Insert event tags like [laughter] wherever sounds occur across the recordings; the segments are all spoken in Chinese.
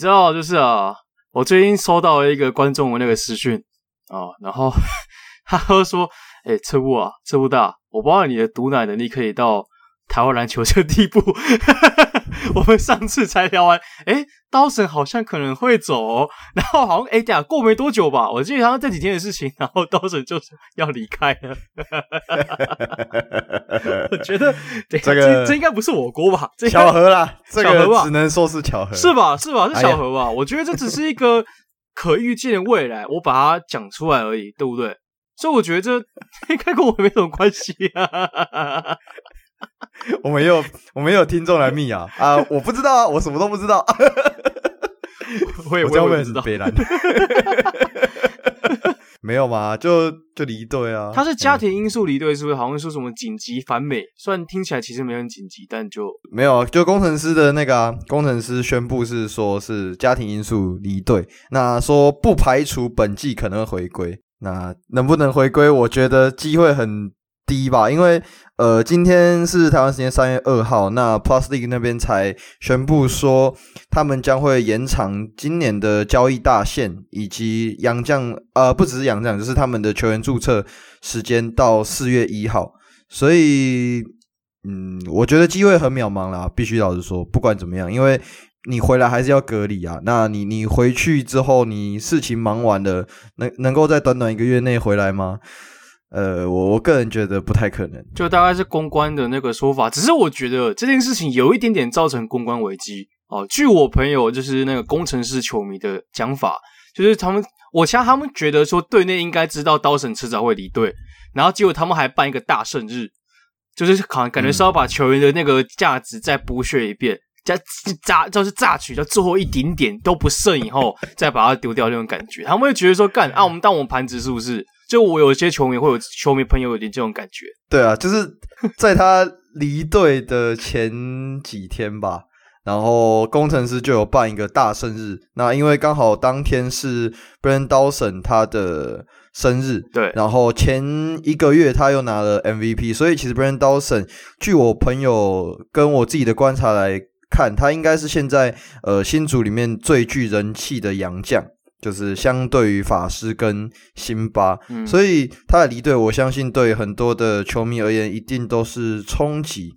你知道，就是啊，我最近收到了一个观众的那个私讯啊，然后 [laughs] 他说：“哎、欸，车务啊，车务大，我不知道你的毒奶能力可以到台湾篮球这个地步。[laughs] ”我们上次才聊完，哎，刀神好像可能会走，哦，然后好像哎，呀，过没多久吧，我记得好像这几天的事情，然后刀神就是要离开了。[laughs] 我觉得这个这，这应该不是我锅吧？巧合啦，[laughs] 巧合吧？只能说是巧合，是吧？是吧？是巧合吧？哎、我觉得这只是一个可预见的未来，我把它讲出来而已，对不对？所以我觉得这应该跟我没什么关系啊。[laughs] 我们有我们有听众来密啊啊！我不知道啊，我什么都不知道。我也我也不知道。[laughs] 没有嘛？就就离队啊。他是家庭因素离队，是不是？好像说什么紧急返美，虽然听起来其实没很紧急，但就没有。就工程师的那个啊，工程师宣布是说是家庭因素离队。那说不排除本季可能会回归。那能不能回归？我觉得机会很低吧，因为。呃，今天是台湾时间三月二号，那 Plus League 那边才宣布说，他们将会延长今年的交易大限，以及洋将，呃，不只是洋将，就是他们的球员注册时间到四月一号。所以，嗯，我觉得机会很渺茫啦，必须老实说，不管怎么样，因为你回来还是要隔离啊。那你你回去之后，你事情忙完了，能能够在短短一个月内回来吗？呃，我我个人觉得不太可能，就大概是公关的那个说法。只是我觉得这件事情有一点点造成公关危机哦。据我朋友就是那个工程师球迷的讲法，就是他们，我想他们觉得说队内应该知道刀神迟早会离队，然后结果他们还办一个大胜日，就是好像感觉是要把球员的那个价值再剥削一遍，再榨就是榨取到最后一点点都不剩以后，再把它丢掉那种感觉。他们会觉得说，干啊，我们当我们盘子是不是？就我有一些球迷会有球迷朋友有点这种感觉，对啊，就是在他离队的前几天吧，[laughs] 然后工程师就有办一个大生日，那因为刚好当天是 Brandon Dawson 他的生日，对，然后前一个月他又拿了 MVP，所以其实 Brandon Dawson 据我朋友跟我自己的观察来看，他应该是现在呃新组里面最具人气的洋将。就是相对于法师跟辛巴，嗯、所以他的离队，我相信对很多的球迷而言一定都是冲击。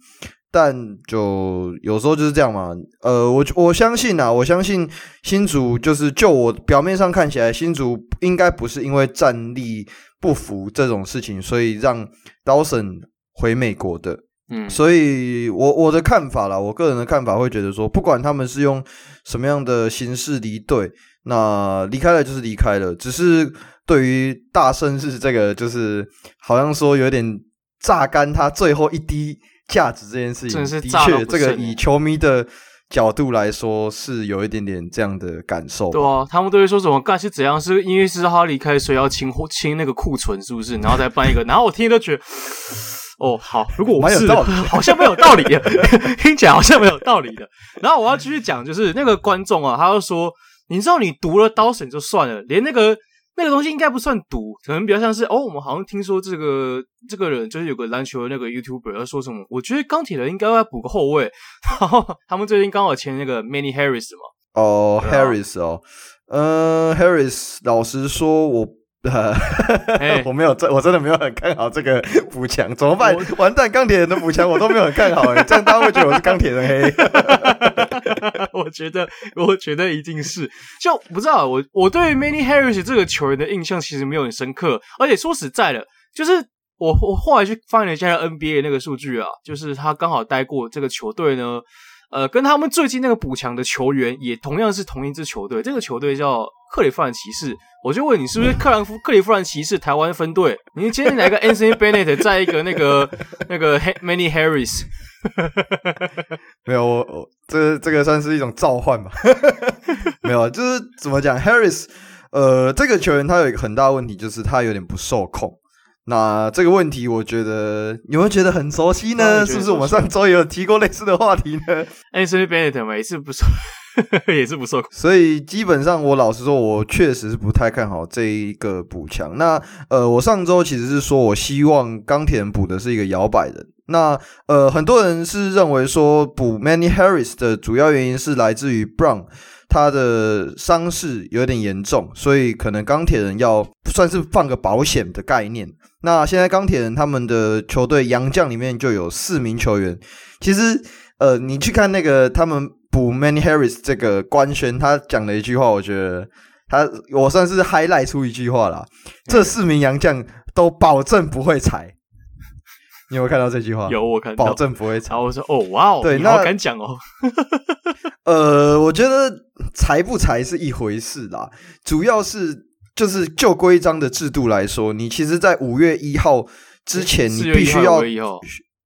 但就有时候就是这样嘛，呃，我我相信啊，我相信新竹就是就我表面上看起来，新竹应该不是因为战力不符这种事情，所以让 Dawson 回美国的。嗯，所以我我的看法啦，我个人的看法会觉得说，不管他们是用什么样的形式离队。那离开了就是离开了，只是对于大胜日这个，就是好像说有点榨干他最后一滴价值这件事情，的确，这个以球迷的角度来说是有一点点这样的感受。对啊，他们都会说什么干是怎样？是因为是他离开，所以要清清那个库存，是不是？然后再办一个，然后我听都觉得，哦，好，[laughs] 如果我是，[laughs] 好像没有道理，[laughs] 听起来好像没有道理的。然后我要继续讲，就是那个观众啊，他就说。你知道你读了刀神就算了，连那个那个东西应该不算读，可能比较像是哦，我们好像听说这个这个人就是有个篮球的那个 YouTuber 要说什么，我觉得钢铁人应该要补个后卫，然后他们最近刚好签那个 Manny Harris 嘛。哦、oh，Harris 哦，嗯，Harris，老实说我。呃，[laughs] 我没有，这我真的没有很看好这个补强，怎么办？[laughs] 完蛋，钢铁人的补强我都没有很看好，[laughs] 这样大家会觉得我是钢铁人黑。我觉得，我觉得一定是，就不知道我我对 Manny Harris 这个球员的印象其实没有很深刻，而且说实在的，就是我我后来去翻了一下 NBA 那个数据啊，就是他刚好待过这个球队呢。呃，跟他们最近那个补强的球员也同样是同一支球队，这个球队叫克里夫兰骑士。我就问你，是不是克兰夫克里夫兰骑士台湾分队？你今天来个 Anthony Bennett，在一个那个那个 Many Harris？[laughs] 没有，我我这这个算是一种召唤吧？[laughs] 没有，就是怎么讲，Harris，呃，这个球员他有一个很大问题，就是他有点不受控。那这个问题，我觉得有没有觉得很熟悉呢？是不是我们上周也有提过类似的话题呢？Anthony Bennett 每次不受，[laughs] 也是不错。所以基本上，我老实说，我确实是不太看好这一个补强。那呃，我上周其实是说我希望钢铁人补的是一个摇摆人。那呃，很多人是认为说补 Manny Harris 的主要原因是来自于 Brown 他的伤势有点严重，所以可能钢铁人要算是放个保险的概念。那现在钢铁人他们的球队洋将里面就有四名球员，其实呃，你去看那个他们补 Manny Harris 这个官宣，他讲了一句话，我觉得他我算是 highlight 出一句话啦，这四名洋将都保证不会裁。你有没有看到这句话？有，我看到，保证不会裁。然后我说：“哦，哇哦，对，那敢讲哦。[laughs] ”呃，我觉得裁不裁是一回事啦，主要是就是就规章的制度来说，你其实，在五月一号之前，你必须要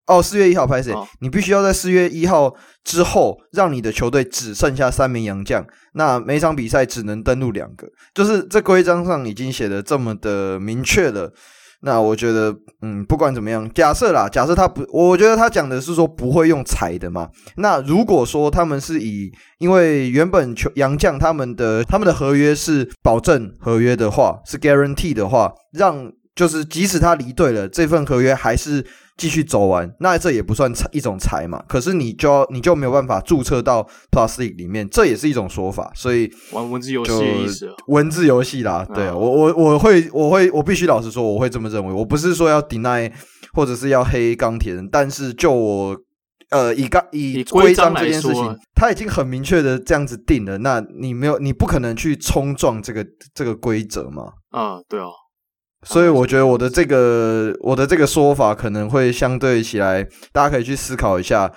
哦，四月一号比赛，你必须要在四月一号之后，让你的球队只剩下三名洋将，那每场比赛只能登录两个，就是这规章上已经写的这么的明确了。那我觉得，嗯，不管怎么样，假设啦，假设他不，我觉得他讲的是说不会用裁的嘛。那如果说他们是以，因为原本球洋将他们的他们的合约是保证合约的话，是 guarantee 的话，让就是即使他离队了，这份合约还是。继续走完，那这也不算裁一种裁嘛？可是你就要你就没有办法注册到 Plus 里面，这也是一种说法。所以玩文字游戏的意思，文字游戏啦。对、啊、我我我会我会我必须老实说，我会这么认为。我不是说要 deny 或者是要黑钢铁人，但是就我呃以钢以规章这件事情，他已经很明确的这样子定了。那你没有你不可能去冲撞这个这个规则嘛？啊，对哦。所以我觉得我的这个我的这个说法可能会相对起来，大家可以去思考一下。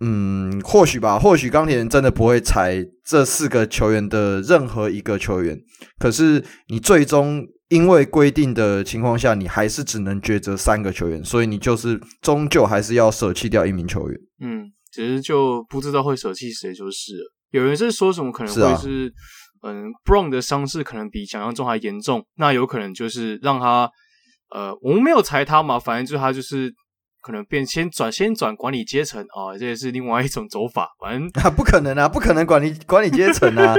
嗯，或许吧，或许钢铁人真的不会裁这四个球员的任何一个球员。可是你最终因为规定的情况下，你还是只能抉择三个球员，所以你就是终究还是要舍弃掉一名球员。嗯，只是就不知道会舍弃谁就是了。有人是说什么可能会是。嗯，Brown 的伤势可能比想象中还严重，那有可能就是让他，呃，我们没有裁他嘛，反正就是他就是可能变先转先转管理阶层啊，这也是另外一种走法，反正啊，不可能啊，不可能管理管理阶层啊，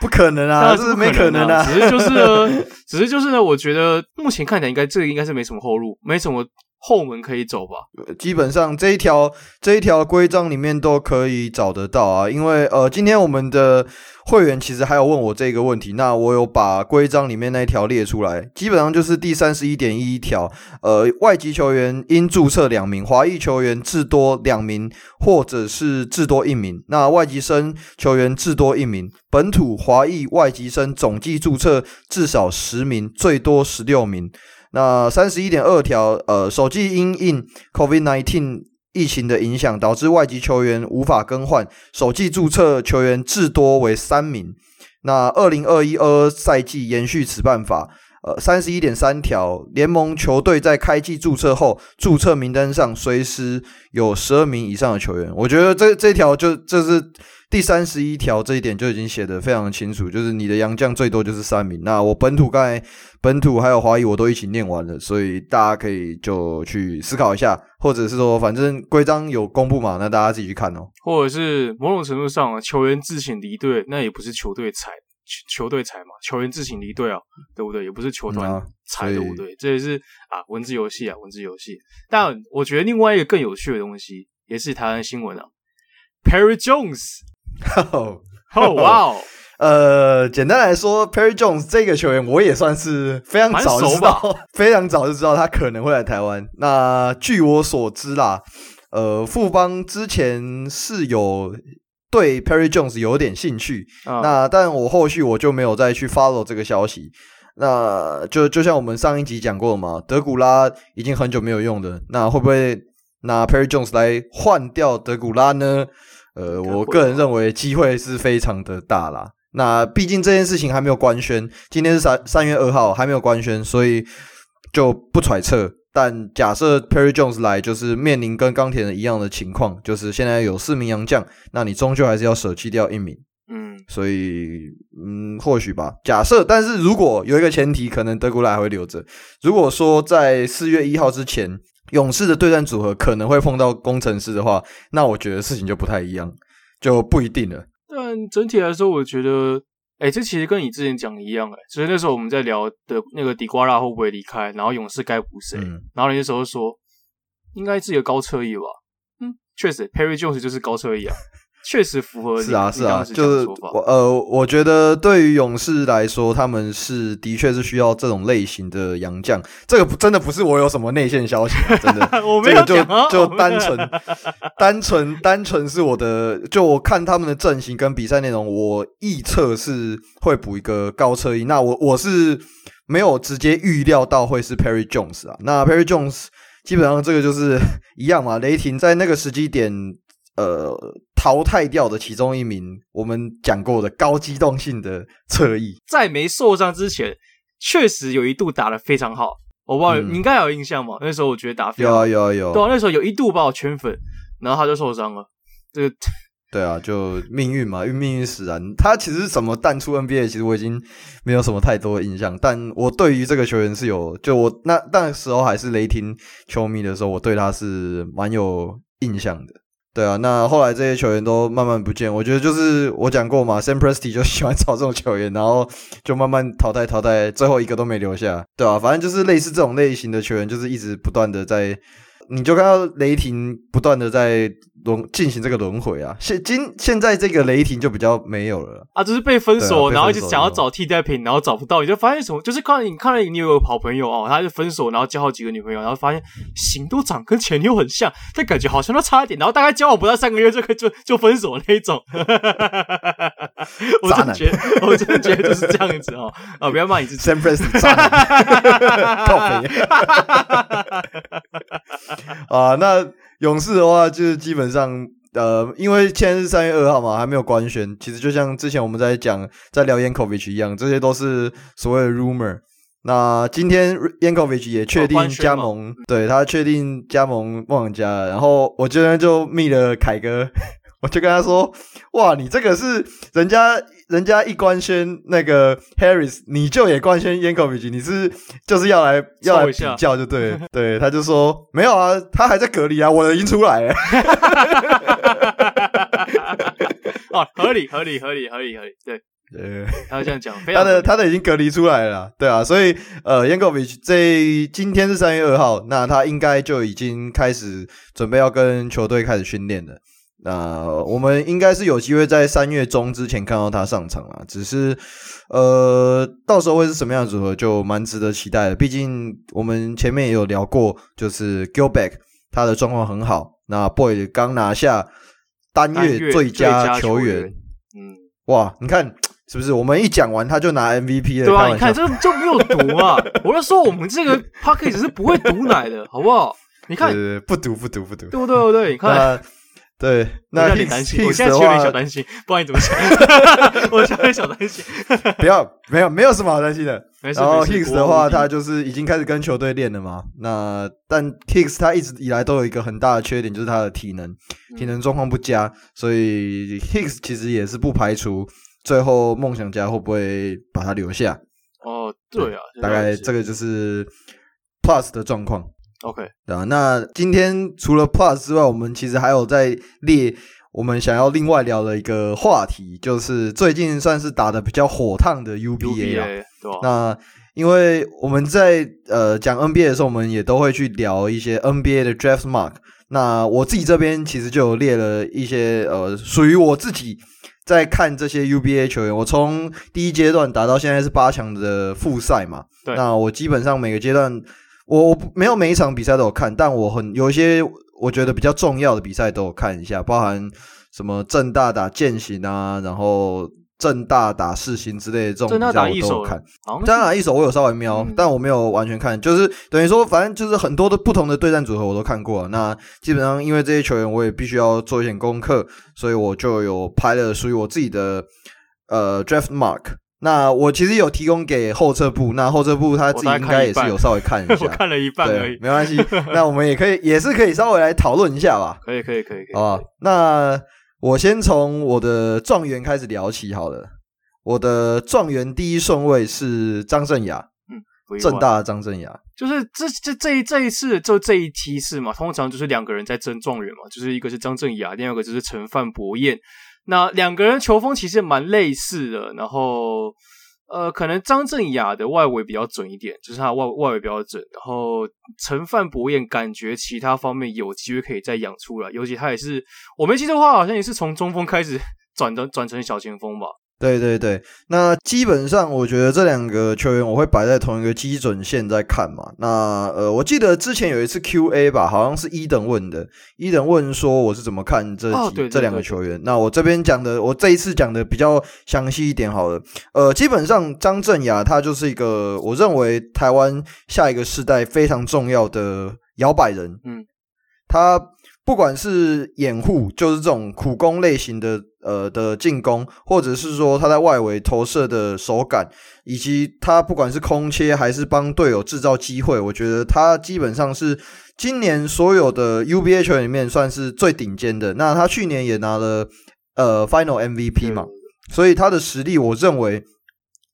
不可能啊，[laughs] 这是没可能啊，只是就是呢，只是就是呢，我觉得目前看起来应该这个应该是没什么后路，没什么。后门可以走吧？基本上这一条这一条规章里面都可以找得到啊。因为呃，今天我们的会员其实还有问我这个问题，那我有把规章里面那一条列出来。基本上就是第三十一点一条，呃，外籍球员应注册两名，华裔球员至多两名，或者是至多一名。那外籍生球员至多一名，本土华裔外籍生总计注册至少十名，最多十六名。那三十一点二条，呃，首季因应 COVID-19 疫情的影响，导致外籍球员无法更换，首季注册球员至多为三名。那二零二一二二赛季延续此办法。呃，三十一点三条，联盟球队在开季注册后，注册名单上随时有十二名以上的球员。我觉得这这条就这是。第三十一条这一点就已经写得非常的清楚，就是你的洋将最多就是三名。那我本土刚才本土还有华裔我都一起念完了，所以大家可以就去思考一下，或者是说反正规章有公布嘛，那大家自己去看哦。或者是某种程度上，球员自行离队，那也不是球队裁，球队裁嘛，球员自行离队啊，对不对？也不是球团裁，对不对？这也是啊，文字游戏啊，文字游戏。但我觉得另外一个更有趣的东西，也是台湾新闻啊，Perry Jones。[laughs] 哦，哇哦！[laughs] 呃，简单来说，Perry Jones 这个球员，我也算是非常早就知道，[laughs] 非常早就知道他可能会来台湾。那据我所知啦，呃，富邦之前是有对 Perry Jones 有点兴趣，嗯、那但我后续我就没有再去 follow 这个消息。那就就像我们上一集讲过嘛，德古拉已经很久没有用的，那会不会拿 Perry Jones 来换掉德古拉呢？呃，我个人认为机会是非常的大啦。那毕竟这件事情还没有官宣，今天是三三月二号，还没有官宣，所以就不揣测。但假设 Perry Jones 来，就是面临跟钢铁人一样的情况，就是现在有四名洋将，那你终究还是要舍弃掉一名。嗯，所以嗯，或许吧。假设，但是如果有一个前提，可能德古拉还会留着。如果说在四月一号之前。勇士的对战组合可能会碰到工程师的话，那我觉得事情就不太一样，就不一定了。但整体来说，我觉得，哎，这其实跟你之前讲的一样，哎，所以那时候我们在聊的那个迪瓜拉会不会离开，然后勇士该补谁，嗯、然后你那时候说，应该是一个高侧翼吧？嗯，确实，Perry Jones 就是高侧翼啊。确实符合是啊是啊，就是我呃，我觉得对于勇士来说，他们是的确是需要这种类型的洋将。这个不真的不是我有什么内线消息，啊，真的，[laughs] 我没有这个就就单纯单纯单纯是我的，就我看他们的阵型跟比赛内容，我预测是会补一个高侧翼。那我我是没有直接预料到会是 Perry Jones 啊。那 Perry Jones 基本上这个就是 [laughs] 一样嘛，雷霆在那个时机点。呃，淘汰掉的其中一名，我们讲过的高机动性的侧翼，在没受伤之前，确实有一度打得非常好。我不知道、嗯、你应该有印象吧？那时候我觉得打非常好有啊有啊有，对啊，那时候有一度把我圈粉，然后他就受伤了。这个 [laughs] 对啊，就命运嘛，命运使然。他其实怎么淡出 NBA，其实我已经没有什么太多的印象。但我对于这个球员是有，就我那那时候还是雷霆球迷的时候，我对他是蛮有印象的。对啊，那后来这些球员都慢慢不见，我觉得就是我讲过嘛，Sam Presti 就喜欢找这种球员，然后就慢慢淘汰淘汰，最后一个都没留下，对啊，反正就是类似这种类型的球员，就是一直不断的在。你就看到雷霆不断的在轮进行这个轮回啊，现今现在这个雷霆就比较没有了啊，就是被分手，然后就想要找替代品，然后找不到，你就发现什么？就是看你看了你有个好朋友哦，他就分手，然后交好几个女朋友，然后发现型都长跟前女友很像，但感觉好像都差一点，然后大概交往不到三个月就可以就就分手那一种。[laughs] 我真的觉得，我真的觉得就是这样子哦啊！不要骂你自己男，[laughs] 靠 [laughs] 啊，那勇士的话，就是基本上，呃，因为现在是三月二号嘛，还没有官宣。其实就像之前我们在讲，在聊 Yankovic 一样，这些都是所谓的 rumor。那今天 Yankovic 也确定加盟，对，他确定加盟梦想家。然后我今天就密了凯哥。[laughs] 我就跟他说：“哇，你这个是人家人家一官宣那个 Harris，你就也官宣 Yankovic，你是就是要来要来比较就对，[laughs] 对，他就说没有啊，他还在隔离啊，我的已经出来了。[laughs] 哦，合理合理合理合理合理，对。对，他这样讲，他的他的已经隔离出来了，对啊，所以呃 Yankovic 这今天是三月二号，那他应该就已经开始准备要跟球队开始训练了。”那我们应该是有机会在三月中之前看到他上场了，只是呃，到时候会是什么样的组合，就蛮值得期待的。毕竟我们前面也有聊过，就是 Gilback 他的状况很好。那 Boy 刚拿下单月最佳球员，嗯，哇，你看是不是？我们一讲完他就拿 MVP 了，对啊，你看这就没有毒啊！我就说我们这个 Podcast 是不会毒奶的，好不好？你看，不毒不毒不毒，对不对？对不对？你看。对，那有点担心。我现在有点小担心，不知道你怎么想。我 [laughs] 有点小担心。不要，没有，没有什么好担心的。没事。然后 Hicks 的话，他就是已经开始跟球队练了嘛。那但 Hicks 他一直以来都有一个很大的缺点，就是他的体能，体能状况不佳。所以 Hicks 其实也是不排除最后梦想家会不会把他留下。哦，对啊，大概这个就是 Plus 的状况。OK，对啊，那今天除了 Plus 之外，我们其实还有在列我们想要另外聊的一个话题，就是最近算是打的比较火烫的 UBA 啊。对啊。那因为我们在呃讲 NBA 的时候，我们也都会去聊一些 NBA 的 Draft Mark。那我自己这边其实就有列了一些呃属于我自己在看这些 UBA 球员。我从第一阶段打到现在是八强的复赛嘛。对。那我基本上每个阶段。我我没有每一场比赛都有看，但我很有一些我觉得比较重要的比赛都有看一下，包含什么正大打剑行啊，然后正大打世新之类的这种比赛我都有看。正大打一手我有稍微瞄，嗯、但我没有完全看，就是等于说反正就是很多的不同的对战组合我都看过了。那基本上因为这些球员我也必须要做一点功课，所以我就有拍了属于我自己的呃 draft mark。那我其实有提供给后撤部，那后撤部他自己应该也是有稍微看一下，[laughs] 我看了一半而已，没关系。那我们也可以，也是可以稍微来讨论一下吧。[laughs] 可以，可以，可以，可以。好吧，那我先从我的状元开始聊起好了。我的状元第一顺位是张镇雅，嗯，正大的张镇雅，就是这这这一这一次就这一梯次嘛，通常就是两个人在争状元嘛，就是一个是张镇雅，另外一个就是陈范博彦。那两个人球风其实蛮类似的，然后呃，可能张镇雅的外围比较准一点，就是他外外围比较准。然后陈范博彦感觉其他方面有机会可以再养出来，尤其他也是我没记错的话，好像也是从中锋开始转的转成小前锋吧。对对对，那基本上我觉得这两个球员我会摆在同一个基准线在看嘛。那呃，我记得之前有一次 Q&A 吧，好像是伊等问的，伊等问说我是怎么看这这两个球员。那我这边讲的，我这一次讲的比较详细一点好了。呃，基本上张镇雅他就是一个我认为台湾下一个世代非常重要的摇摆人。嗯，他不管是掩护，就是这种苦攻类型的。呃的进攻，或者是说他在外围投射的手感，以及他不管是空切还是帮队友制造机会，我觉得他基本上是今年所有的 UBA 球员里面算是最顶尖的。那他去年也拿了呃 Final MVP 嘛，所以他的实力我认为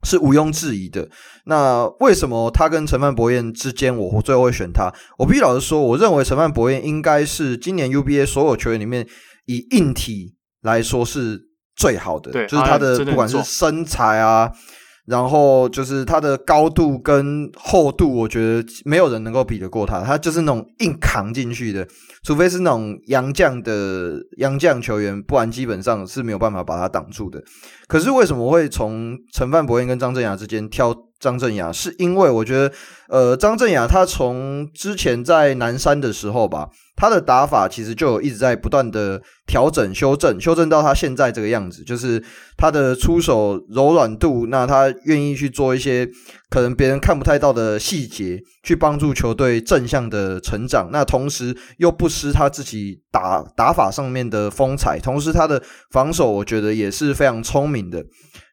是毋庸置疑的。那为什么他跟陈范博彦之间，我最后会选他？我必须老实说，我认为陈范博彦应该是今年 UBA 所有球员里面以硬体。来说是最好的，对，就是他的不管是身材啊，然后就是他的高度跟厚度，我觉得没有人能够比得过他。他就是那种硬扛进去的，除非是那种洋将的洋将球员，不然基本上是没有办法把他挡住的。可是为什么会从陈范博彦跟张镇雅之间挑张镇雅？是因为我觉得，呃，张镇雅他从之前在南山的时候吧。他的打法其实就有一直在不断的调整、修正、修正到他现在这个样子，就是他的出手柔软度，那他愿意去做一些可能别人看不太到的细节，去帮助球队正向的成长。那同时又不失他自己打打法上面的风采，同时他的防守我觉得也是非常聪明的。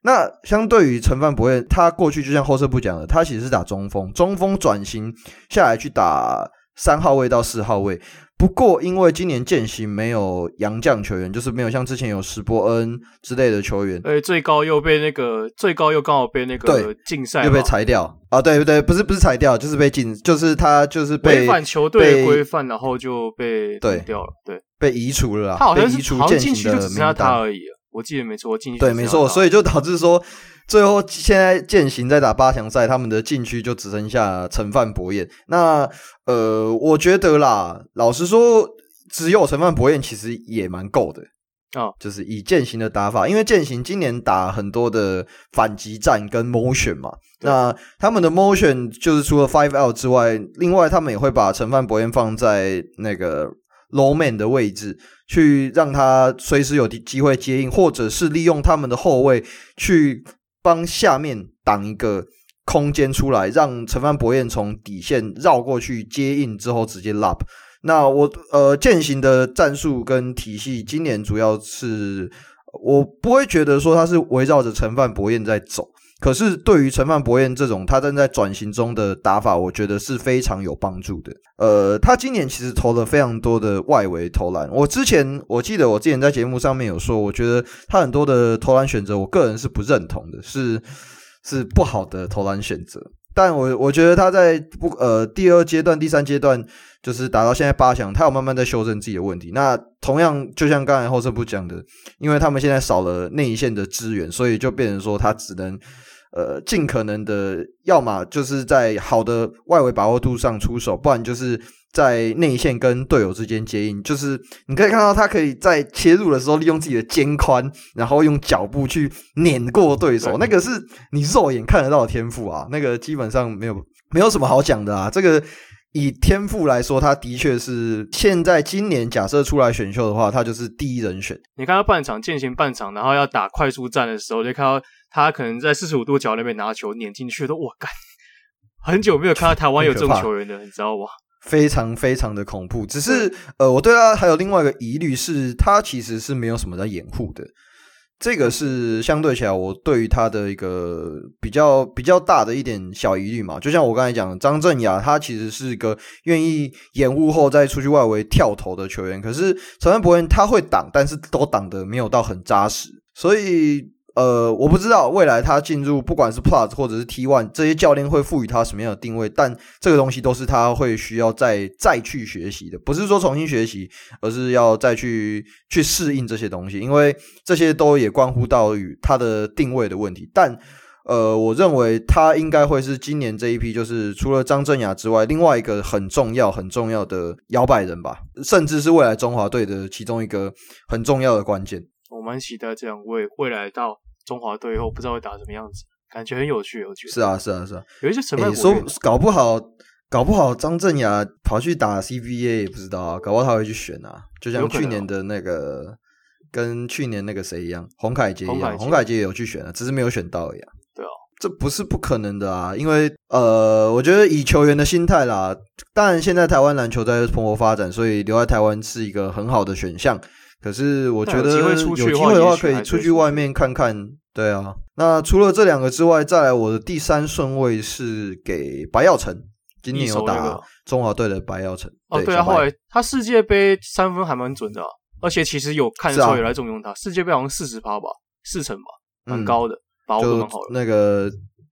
那相对于陈范博彦，他过去就像后撤步讲的，他其实是打中锋，中锋转型下来去打三号位到四号位。不过，因为今年健行没有洋将球员，就是没有像之前有史波恩之类的球员，呃，最高又被那个最高又刚好被那个禁赛，又被裁掉啊！对不对？不是不是裁掉，就是被禁，就是他就是被违反球队规范，然后就被对掉了，对，被移除了。他好像移除健行的名单他而已，我记得没错，进去对，没错，所以就导致说。最后，现在践行在打八强赛，他们的禁区就只剩下陈范博彦。那呃，我觉得啦，老实说，只有陈范博彦其实也蛮够的啊。哦、就是以践行的打法，因为践行今年打很多的反击战跟 motion 嘛。那他们的 motion 就是除了 five out 之外，另外他们也会把陈范博彦放在那个 low man 的位置，去让他随时有机会接应，或者是利用他们的后卫去。帮下面挡一个空间出来，让陈范博彦从底线绕过去接应之后直接 lob。那我呃践行的战术跟体系，今年主要是我不会觉得说他是围绕着陈范博彦在走。可是对于陈范博彦这种他正在转型中的打法，我觉得是非常有帮助的。呃，他今年其实投了非常多的外围投篮。我之前我记得我之前在节目上面有说，我觉得他很多的投篮选择，我个人是不认同的，是是不好的投篮选择。但我我觉得他在不呃第二阶段、第三阶段，就是打到现在八强，他有慢慢在修正自己的问题。那同样就像刚才后撤步讲的，因为他们现在少了内线的支援，所以就变成说他只能。呃，尽可能的，要么就是在好的外围把握度上出手，不然就是在内线跟队友之间接应。就是你可以看到他可以在切入的时候利用自己的肩宽，然后用脚步去碾过对手。那个是你肉眼看得到的天赋啊，那个基本上没有没有什么好讲的啊。这个以天赋来说，他的确是现在今年假设出来选秀的话，他就是第一人选。你看他半场进行半场，然后要打快速战的时候，就看到。他可能在四十五度角那边拿球撵进去都，哇干！很久没有看到台湾有这种球员的，你知道吗？非常非常的恐怖。只是呃，我对他还有另外一个疑虑是，他其实是没有什么在掩护的。这个是相对起来，我对于他的一个比较比较大的一点小疑虑嘛。就像我刚才讲的，张镇雅他其实是一个愿意掩护后再出去外围跳投的球员，可是陈范博彦他会挡，但是都挡的没有到很扎实，所以。呃，我不知道未来他进入不管是 Plus 或者是 T One 这些教练会赋予他什么样的定位，但这个东西都是他会需要再再去学习的，不是说重新学习，而是要再去去适应这些东西，因为这些都也关乎到与他的定位的问题。但呃，我认为他应该会是今年这一批，就是除了张镇雅之外，另外一个很重要、很重要的摇摆人吧，甚至是未来中华队的其中一个很重要的关键。我蛮期待这两位未来到中华队以后，不知道会打什么样子，感觉很有趣。我觉得是啊，是啊，是啊，有一些成分说搞不好，搞不好张镇雅跑去打 CBA 也不知道啊，搞不好他会去选啊，就像去年的那个。跟去年那个谁一样，洪凯杰一样，洪凯杰也有去选啊，只是没有选到一样。对啊，这不是不可能的啊，因为呃，我觉得以球员的心态啦，当然现在台湾篮球在蓬勃发展，所以留在台湾是一个很好的选项。可是我觉得有机会的话，可以出去外面看看。对啊，那除了这两个之外，再来我的第三顺位是给白耀成，今年有打中华队的白耀成。哦，对啊，后来他世界杯三分还蛮准的啊。而且其实有看出来有来重用他，啊、世界杯好像四十趴吧，四成吧，蛮高的，把握蛮好的。那个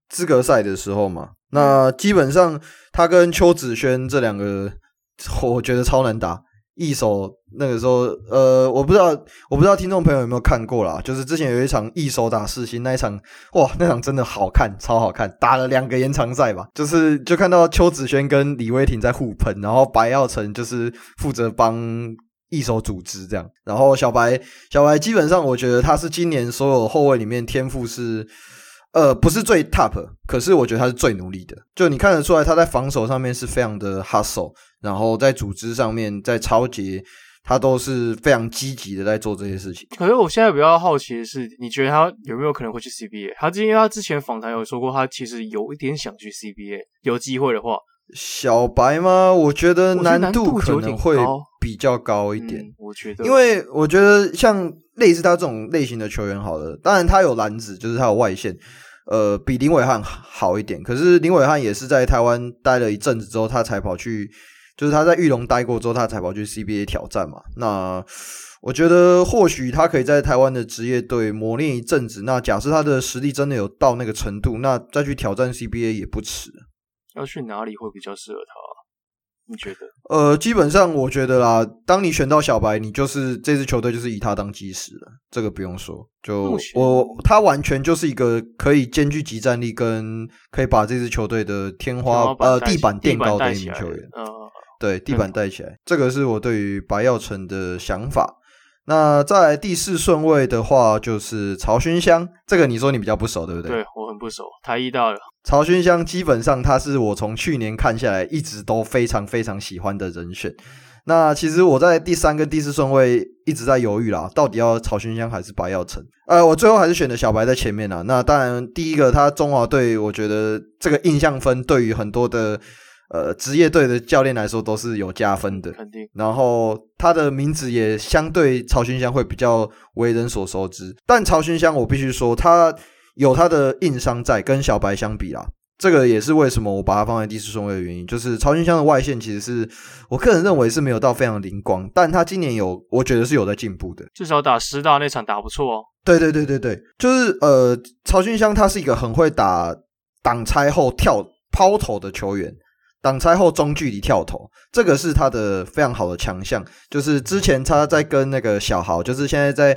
资格赛的时候嘛，那基本上他跟邱子轩这两个，我觉得超难打。一手那个时候，呃，我不知道，我不知道听众朋友有没有看过啦，就是之前有一场一手打四星那一场，哇，那场真的好看，超好看，打了两个延长赛吧，就是就看到邱子轩跟李威霆在互喷，然后白耀成就是负责帮。一手组织这样，然后小白小白基本上，我觉得他是今年所有后卫里面天赋是，呃，不是最 top，可是我觉得他是最努力的。就你看得出来，他在防守上面是非常的 hustle，然后在组织上面，在超级，他都是非常积极的在做这些事情。可是我现在比较好奇的是，你觉得他有没有可能会去 CBA？他因为他之前访谈有说过，他其实有一点想去 CBA，有机会的话。小白吗？我觉得难度可能会比较高一点。我觉得，因为我觉得像类似他这种类型的球员，好了，当然他有篮子，就是他有外线，呃，比林伟汉好一点。可是林伟汉也是在台湾待了一阵子之后，他才跑去，就是他在玉龙待过之后，他才跑去 CBA 挑战嘛。那我觉得或许他可以在台湾的职业队磨练一阵子。那假设他的实力真的有到那个程度，那再去挑战 CBA 也不迟。要去哪里会比较适合他？你觉得？[laughs] 呃，基本上我觉得啦，当你选到小白，你就是这支球队就是以他当基石了，这个不用说。就我他完全就是一个可以兼具集战力跟可以把这支球队的天花呃地板垫高的一名球员。嗯，对，地板带起来，这个是我对于白耀成的想法。那在第四顺位的话，就是曹勋香。这个你说你比较不熟，对不对？对，我很不熟。台艺大的曹勋香，基本上他是我从去年看下来一直都非常非常喜欢的人选。那其实我在第三跟第四顺位一直在犹豫啦，到底要曹勋香还是白耀成？呃，我最后还是选的小白在前面啦。那当然，第一个他中华队，我觉得这个印象分对于很多的。呃，职业队的教练来说都是有加分的，肯定。然后他的名字也相对曹勋香会比较为人所熟知，但曹勋香我必须说，他有他的硬伤在，跟小白相比啦，这个也是为什么我把他放在第四顺位的原因，就是曹勋香的外线其实是我个人认为是没有到非常灵光，但他今年有，我觉得是有在进步的，至少打师大那场打不错哦。对对对对对，就是呃，曹勋香他是一个很会打挡拆后跳抛投的球员。挡拆后中距离跳投，这个是他的非常好的强项。就是之前他在跟那个小豪，就是现在在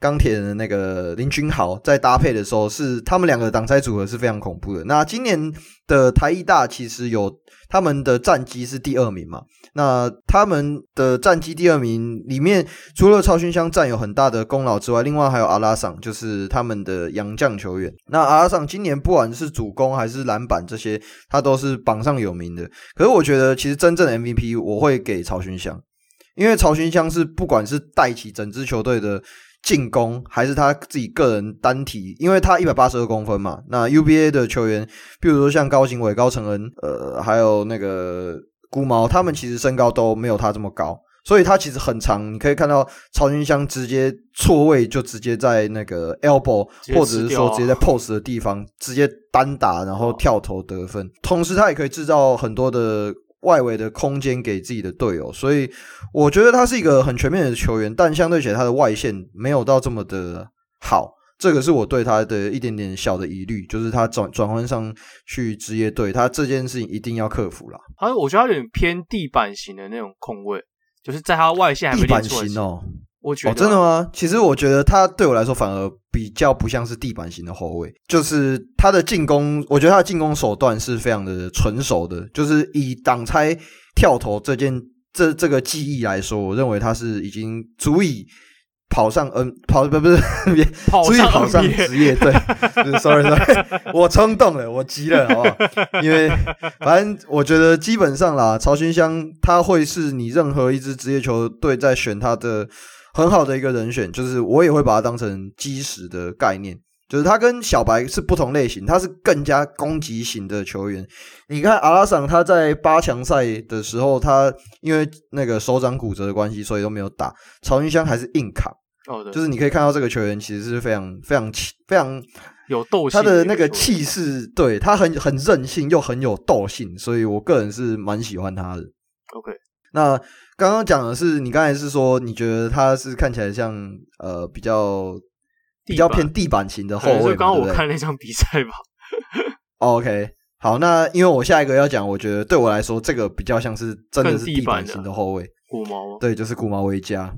钢铁人的那个林君豪在搭配的时候，是他们两个挡拆组合是非常恐怖的。那今年的台艺大其实有。他们的战绩是第二名嘛？那他们的战绩第二名里面，除了曹勋香占有很大的功劳之外，另外还有阿拉桑，就是他们的洋将球员。那阿拉桑今年不管是主攻还是篮板这些，他都是榜上有名的。可是我觉得，其实真正的 MVP 我会给曹勋香，因为曹勋香是不管是带起整支球队的。进攻还是他自己个人单体，因为他一百八十二公分嘛。那 UBA 的球员，比如说像高行伟、高承恩，呃，还有那个孤毛，他们其实身高都没有他这么高，所以他其实很长。你可以看到曹勋香直接错位，就直接在那个 elbow，或者是说直接在 post 的地方直接单打，然后跳投得分。同时，他也可以制造很多的。外围的空间给自己的队友，所以我觉得他是一个很全面的球员，但相对起来他的外线没有到这么的好，这个是我对他的一点点小的疑虑，就是他转转换上去职业队，他这件事情一定要克服了。他我觉得他有点偏地板型的那种控卫，就是在他外线还没练出来。地板型哦，我觉得、啊哦、真的吗？其实我觉得他对我来说反而比较不像是地板型的后卫，就是他的进攻，我觉得他的进攻手段是非常的纯熟的，就是以挡拆跳投这件这这个技艺来说，我认为他是已经足以。跑上 N 跑不不是，跑注意跑上职业队。就是 sorry sorry，[laughs] 我冲动了，我急了，好不好？因为反正我觉得基本上啦，曹勋香他会是你任何一支职业球队在选他的很好的一个人选，就是我也会把它当成基石的概念。就是他跟小白是不同类型，他是更加攻击型的球员。你看阿拉桑他在八强赛的时候，他因为那个手掌骨折的关系，所以都没有打。曹云香还是硬扛。哦，对，就是你可以看到这个球员其实是非常非常气非常有斗性，他的那个气势，对他很很任性又很有斗性，所以我个人是蛮喜欢他的。OK，那刚刚讲的是你刚才是说你觉得他是看起来像呃比较比较偏地板型的后卫，刚刚我看那场比赛吧。OK，好，那因为我下一个要讲，我觉得对我来说这个比较像是真的是地板型的后卫，古毛，对，就是古毛维加。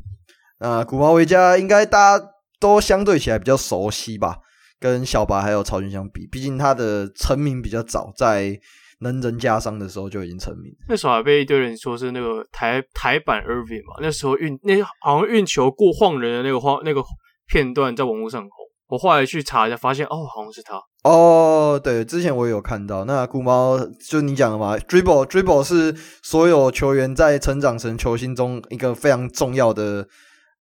那古毛维加应该大家都相对起来比较熟悉吧，跟小白还有曹军相比，毕竟他的成名比较早，在能人加伤的时候就已经成名。那时候还被一堆人说是那个台台版 Irving 嘛，那时候运那好像运球过晃人的那个晃那个片段在网络上红。我后来去查一下，发现哦，好像是他。哦，对，之前我也有看到。那古毛就你讲的嘛，Dribble Dribble 是所有球员在成长成球星中一个非常重要的。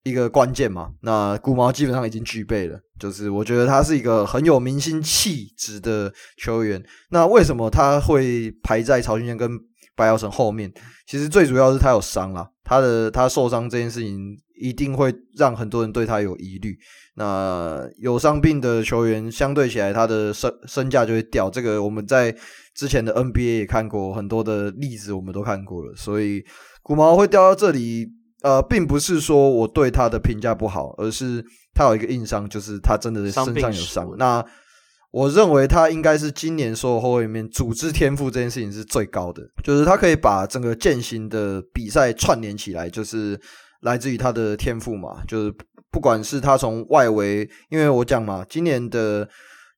一个关键嘛，那古毛基本上已经具备了，就是我觉得他是一个很有明星气质的球员。那为什么他会排在曹勋健跟白尧城后面？其实最主要是他有伤啦，他的他受伤这件事情一定会让很多人对他有疑虑。那有伤病的球员相对起来，他的身身价就会掉。这个我们在之前的 NBA 也看过很多的例子，我们都看过了。所以古毛会掉到这里。呃，并不是说我对他的评价不好，而是他有一个硬伤，就是他真的身上有伤。那我认为他应该是今年所有后卫里面组织天赋这件事情是最高的，就是他可以把整个践行的比赛串联起来，就是来自于他的天赋嘛。就是不管是他从外围，因为我讲嘛，今年的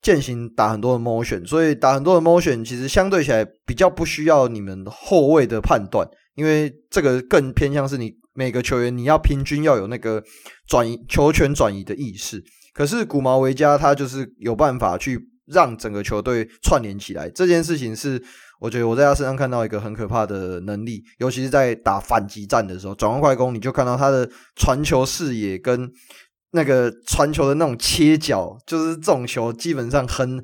践行打很多的 motion，所以打很多的 motion，其实相对起来比较不需要你们后卫的判断，因为这个更偏向是你。每个球员你要平均要有那个转移球权转移的意识，可是古毛维加他就是有办法去让整个球队串联起来，这件事情是我觉得我在他身上看到一个很可怕的能力，尤其是在打反击战的时候，转换快攻你就看到他的传球视野跟那个传球的那种切角，就是这种球基本上很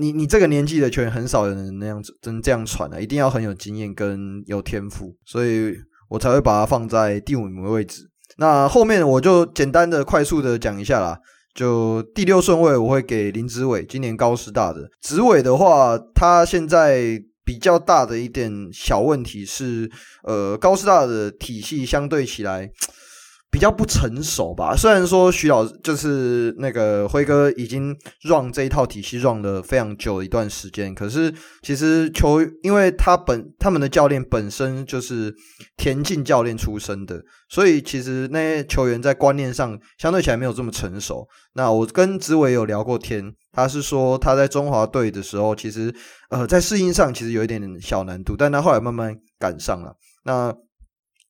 你你这个年纪的球员很少有人那样子真这样传的，一定要很有经验跟有天赋，所以。我才会把它放在第五名的位置。那后面我就简单的、快速的讲一下啦。就第六顺位，我会给林子伟，今年高师大的。子伟的话，他现在比较大的一点小问题是，呃，高师大的体系相对起来。比较不成熟吧，虽然说徐老就是那个辉哥已经 run 这一套体系 run 了非常久一段时间，可是其实球，因为他本他们的教练本身就是田径教练出身的，所以其实那些球员在观念上相对起来没有这么成熟。那我跟子伟有聊过天，他是说他在中华队的时候，其实呃在适应上其实有一点点小难度，但他后来慢慢赶上了。那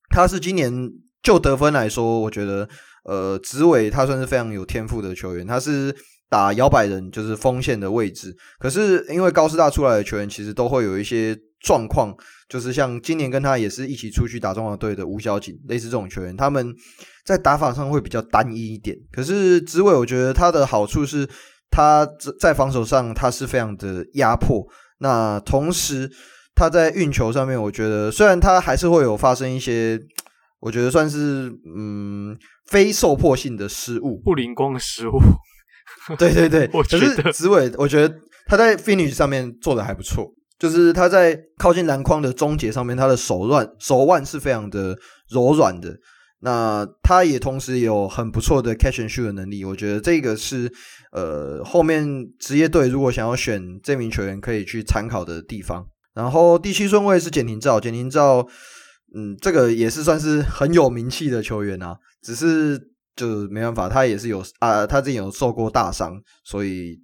他是今年。就得分来说，我觉得，呃，紫伟他算是非常有天赋的球员。他是打摇摆人，就是锋线的位置。可是因为高师大出来的球员，其实都会有一些状况，就是像今年跟他也是一起出去打中华队的吴小景，类似这种球员，他们在打法上会比较单一一点。可是紫伟，我觉得他的好处是，他在防守上他是非常的压迫。那同时他在运球上面，我觉得虽然他还是会有发生一些。我觉得算是嗯非受迫性的失误，不灵光的失误。对对对，[laughs] 我觉得可是子伟，我觉得他在 finish 上面做的还不错，就是他在靠近篮筐的终结上面，他的手腕手腕是非常的柔软的。那他也同时有很不错的 catch and shoot 的能力。我觉得这个是呃后面职业队如果想要选这名球员可以去参考的地方。然后第七顺位是简廷照，简廷照。嗯，这个也是算是很有名气的球员啊，只是就没办法，他也是有啊，他自己有受过大伤，所以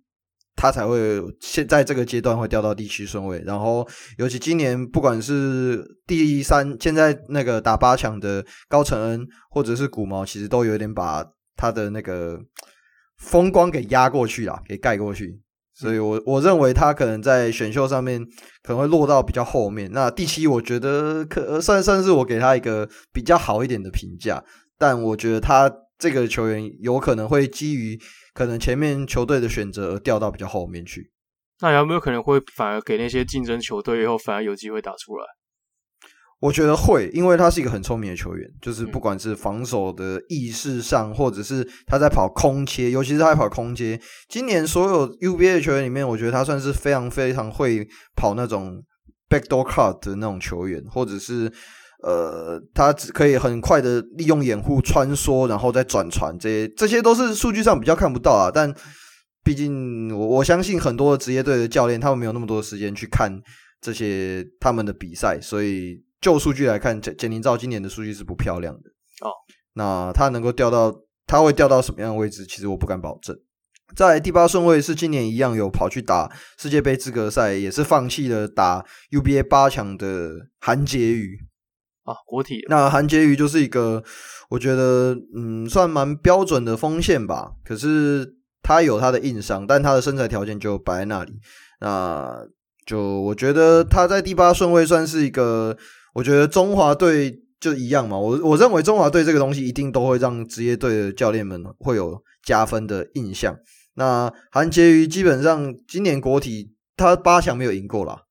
他才会现在这个阶段会掉到第七顺位。然后，尤其今年不管是第三，现在那个打八强的高承恩，或者是古毛，其实都有点把他的那个风光给压过去了，给盖过去。所以我我认为他可能在选秀上面可能会落到比较后面。那第七，我觉得可算算是我给他一个比较好一点的评价。但我觉得他这个球员有可能会基于可能前面球队的选择而掉到比较后面去。那有没有可能会反而给那些竞争球队以后反而有机会打出来？我觉得会，因为他是一个很聪明的球员，就是不管是防守的意识上，或者是他在跑空切，尤其是他在跑空切。今年所有 UBA 的球员里面，我觉得他算是非常非常会跑那种 backdoor cut 的那种球员，或者是呃，他只可以很快的利用掩护穿梭，然后再转传，这些这些都是数据上比较看不到啊。但毕竟我我相信很多的职业队的教练，他们没有那么多的时间去看这些他们的比赛，所以。就数据来看，简简宁照今年的数据是不漂亮的哦。那他能够掉到，他会掉到什么样的位置？其实我不敢保证。在第八顺位是今年一样有跑去打世界杯资格赛，也是放弃了打 UBA 八强的韩杰宇啊，国体。那韩杰宇就是一个，我觉得嗯，算蛮标准的锋线吧。可是他有他的硬伤，但他的身材条件就摆在那里。那就我觉得他在第八顺位算是一个。我觉得中华队就一样嘛，我我认为中华队这个东西一定都会让职业队的教练们会有加分的印象。那韩杰瑜基本上今年国体他八强没有赢过啦，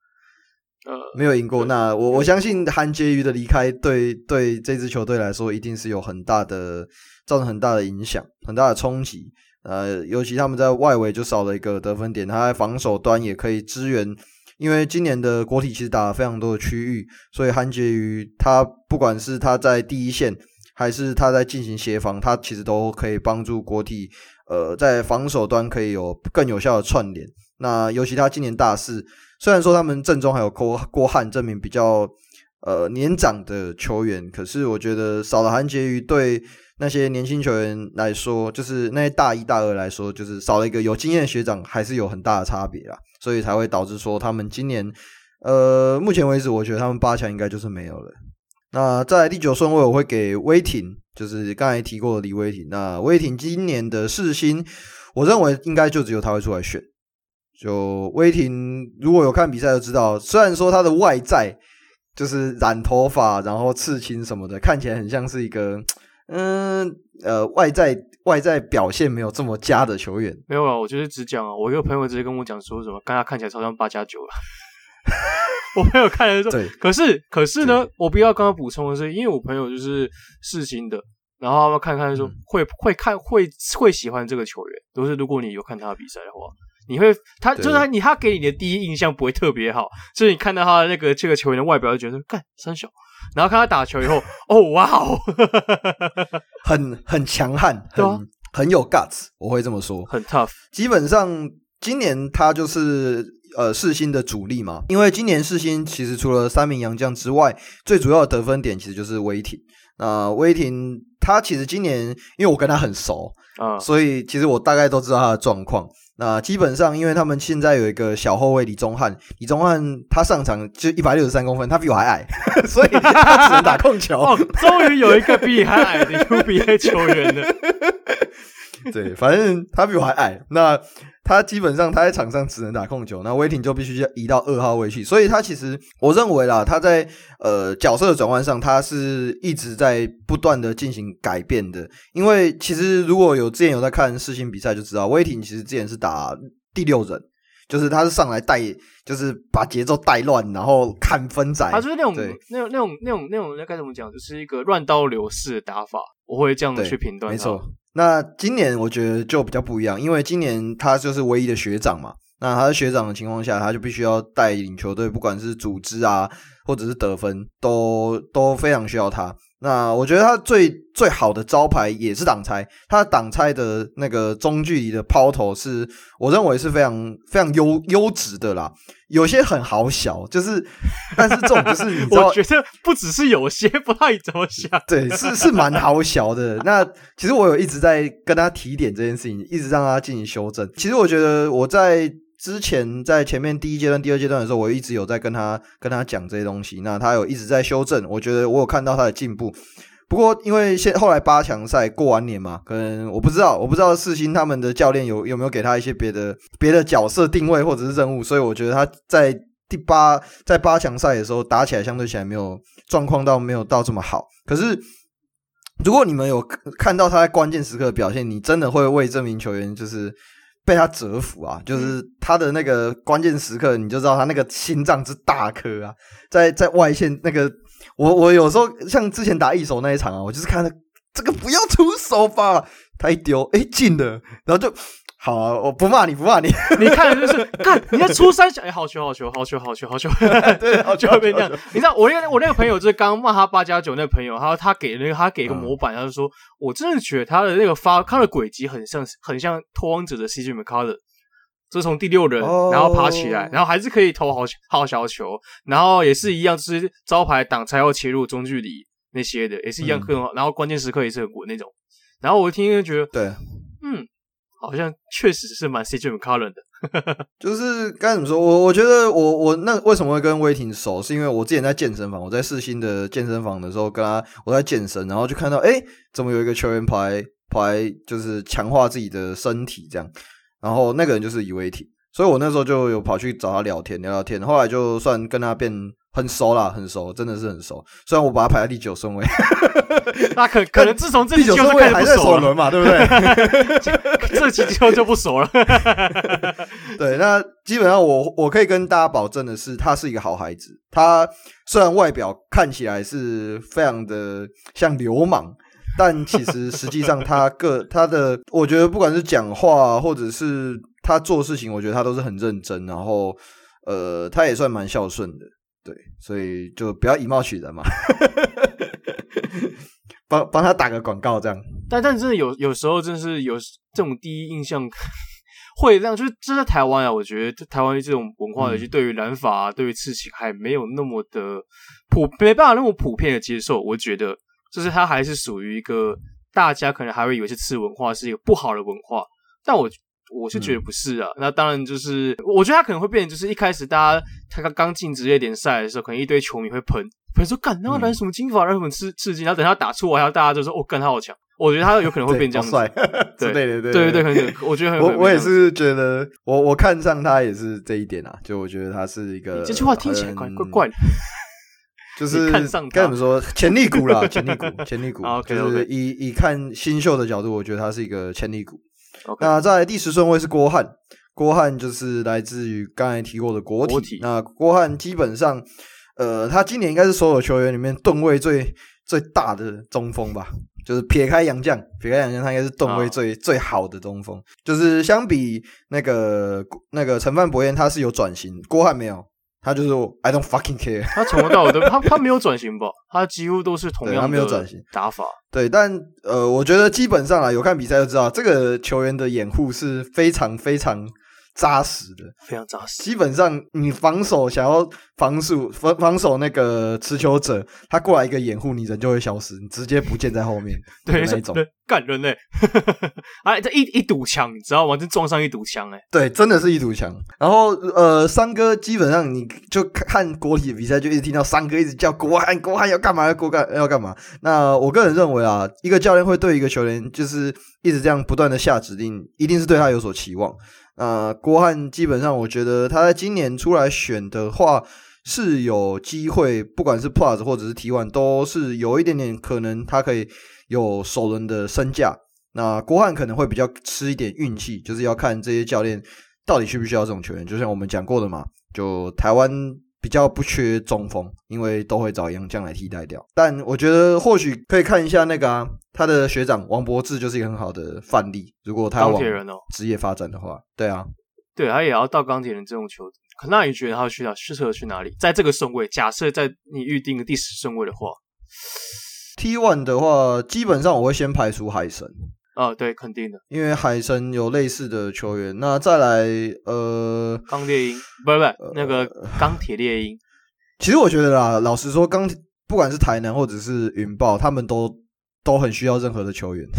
呃，没有赢过。那我我相信韩杰瑜的离开对对这支球队来说一定是有很大的造成很大的影响，很大的冲击。呃，尤其他们在外围就少了一个得分点，他在防守端也可以支援。因为今年的国体其实打了非常多的区域，所以韩杰瑜他不管是他在第一线，还是他在进行协防，他其实都可以帮助国体，呃，在防守端可以有更有效的串联。那尤其他今年大四，虽然说他们阵中还有郭郭汉这名比较呃年长的球员，可是我觉得少了韩杰瑜对。那些年轻球员来说，就是那些大一、大二来说，就是少了一个有经验的学长，还是有很大的差别啦。所以才会导致说他们今年，呃，目前为止，我觉得他们八强应该就是没有了。那在第九顺位，我会给威霆，就是刚才提过的李威霆。那威霆今年的世新，我认为应该就只有他会出来选。就威霆，如果有看比赛就知道，虽然说他的外在就是染头发，然后刺青什么的，看起来很像是一个。嗯，呃，外在外在表现没有这么佳的球员，没有啊，我就是只讲啊，我一个朋友直接跟我讲说什么，刚刚看起来超像八加九了。[laughs] 我朋友看了说，对，可是可是呢，我必要刚刚补充的是，因为我朋友就是世新的，然后他们看看说会、嗯、会看会会喜欢这个球员，都是如果你有看他的比赛的话，你会他就是他你他给你的第一印象不会特别好，所以你看到他的那个这个球员的外表就觉得干三小。然后看他打球以后，哦，哇哦，[laughs] 很很强悍，很、啊、很有 guts，我会这么说，很 tough。基本上今年他就是呃世新的主力嘛，因为今年世新其实除了三名洋将之外，最主要的得分点其实就是威霆。那威霆他其实今年因为我跟他很熟啊，所以其实我大概都知道他的状况。那基本上，因为他们现在有一个小后卫李宗翰，李宗翰他上场就一百六十三公分，他比我还矮，[laughs] 所以他只能打控球。哦，终于有一个比你还矮的 UBA 球员了。[laughs] 对，反正他比我还矮，那。他基本上他在场上只能打控球，那威霆就必须要移到二号位去，所以他其实我认为啦，他在呃角色的转换上，他是一直在不断的进行改变的。因为其实如果有之前有在看世新比赛就知道，威霆其实之前是打第六人，就是他是上来带，就是把节奏带乱，然后看分仔，他就是那种那种那种那种那种那该怎么讲，就是一个乱刀流式的打法，我会这样的去评断，没错。那今年我觉得就比较不一样，因为今年他就是唯一的学长嘛。那他是学长的情况下，他就必须要带领球队，不管是组织啊，或者是得分，都都非常需要他。那我觉得他最最好的招牌也是挡拆，他挡拆的那个中距离的抛投是我认为是非常非常优优质的啦。有些很好小，就是，但是这种就是 [laughs] 你知道，我觉得不只是有些不太怎么想，[laughs] 对，是是蛮好小的。那其实我有一直在跟他提点这件事情，一直让他进行修正。其实我觉得我在。之前在前面第一阶段、第二阶段的时候，我一直有在跟他跟他讲这些东西，那他有一直在修正，我觉得我有看到他的进步。不过因为现后来八强赛过完年嘛，可能我不知道，我不知道世新他们的教练有有没有给他一些别的别的角色定位或者是任务，所以我觉得他在第八在八强赛的时候打起来相对起来没有状况到没有到这么好。可是如果你们有看到他在关键时刻的表现，你真的会为这名球员就是。被他折服啊！就是他的那个关键时刻，你就知道他那个心脏之大颗啊，在在外线那个，我我有时候像之前打一手那一场啊，我就是看他这个不要出手吧，他一丢，哎进了，然后就。好啊，我不骂你，不骂你。[laughs] 你看，就是看你在初三小，哎、欸，好球，好球，好球，好球，好球。[laughs] 对，好球，[laughs] 会变这样。你知道，我那个我那个朋友就是刚骂他八加九那个朋友，他他给那个他给一个模板，嗯、他就说，我真的觉得他的那个发他的轨迹很像很像拓荒者的 CJ McCollum，就是从第六人然后爬起来，哦、然后还是可以投好好小球，然后也是一样，就是招牌挡拆要切入中距离那些的，也是一样很好，嗯、然后关键时刻也是很稳那种。然后我听就觉得，对，嗯。好像确实是蛮 CJ McCollum 的，[laughs] 就是该怎么说？我我觉得我我那为什么会跟威霆熟？是因为我之前在健身房，我在世新的健身房的时候，跟他我在健身，然后就看到，哎，怎么有一个球员跑来跑来，就是强化自己的身体这样，然后那个人就是以威霆，所以我那时候就有跑去找他聊天聊聊天，后来就算跟他变。很熟啦，很熟，真的是很熟。虽然我把他排在第九顺位，[laughs] 那可 [laughs] 可能自从这第九顺位还在首轮嘛，对不对？[laughs] 这期之后就不熟了。对，那基本上我我可以跟大家保证的是，他是一个好孩子。他虽然外表看起来是非常的像流氓，但其实实际上他个他的，我觉得不管是讲话或者是他做事情，我觉得他都是很认真。然后呃，他也算蛮孝顺的。对，所以就不要以貌取人嘛，[laughs] 帮帮他打个广告这样。但但真的有有时候，真的是有这种第一印象会这样，就是这在台湾啊，我觉得台湾这种文化尤其对于染发啊，对于刺青还没有那么的普，没办法那么普遍的接受。我觉得，就是它还是属于一个大家可能还会以为是次文化，是一个不好的文化，但我。我是觉得不是啊，嗯、那当然就是，我觉得他可能会变成，就是一开始大家他刚刚进职业联赛的时候，可能一堆球迷会喷，喷说干，那染什么金发，染什么刺刺激，然后等他打出来，然后大家就说哦，干他好强，我觉得他有可能会变这样子，[laughs] 对对对对对对对，很我觉得很我我也是觉得，我我看上他也是这一点啊，就我觉得他是一个，这句话听起来怪怪怪的，[laughs] 就是看上该怎么说，潜力股啦，潜力股，潜力股，[laughs] 就是以以看新秀的角度，我觉得他是一个潜力股。那在第十顺位是郭汉，郭汉就是来自于刚才提过的国体。国体那郭汉基本上，呃，他今年应该是所有球员里面吨位最最大的中锋吧？就是撇开杨绛，撇开杨绛，他应该是吨位最、oh. 最好的中锋。就是相比那个那个陈范博彦，他是有转型，郭汉没有。他就是 I don't fucking care，他从头到尾都他他没有转型吧？他几乎都是同样的，他没有转型打法。对，但呃，我觉得基本上啊，有看比赛就知道，这个球员的掩护是非常非常。扎实的，非常扎实。基本上，你防守想要防守防防守那个持球者，他过来一个掩护，你人就会消失，你直接不见在后面。[laughs] 对，那种干人嘞！哎，[laughs] 这一一堵墙，你知道吗？就撞上一堵墙，哎，对，真的是一堵墙。然后，呃，三哥基本上你就看国体的比赛，就一直听到三哥一直叫国汉，国汉要干嘛？要国干要干嘛？那我个人认为啊，一个教练会对一个球员就是一直这样不断的下指令，一定是对他有所期望。那，郭汉基本上，我觉得他在今年出来选的话是有机会，不管是 Plus 或者是 T One，都是有一点点可能，他可以有首轮的身价。那郭汉可能会比较吃一点运气，就是要看这些教练到底需不需要这种球员。就像我们讲过的嘛，就台湾。比较不缺中锋，因为都会找杨将来替代掉。但我觉得或许可以看一下那个啊，他的学长王柏志就是一个很好的范例。如果他要往职业发展的话，对啊，对，他也要到钢铁人这种球队。可那你觉得他去哪适合去哪里？在这个顺位，假设在你预定的第十顺位的话，T one 的话，基本上我会先排除海神。啊，对，肯定的，因为海神有类似的球员。那再来，呃，钢猎鹰，不是不是、呃、那个钢铁猎鹰。[laughs] 其实我觉得啦，老实说，钢不管是台南或者是云豹，他们都都很需要任何的球员。[laughs]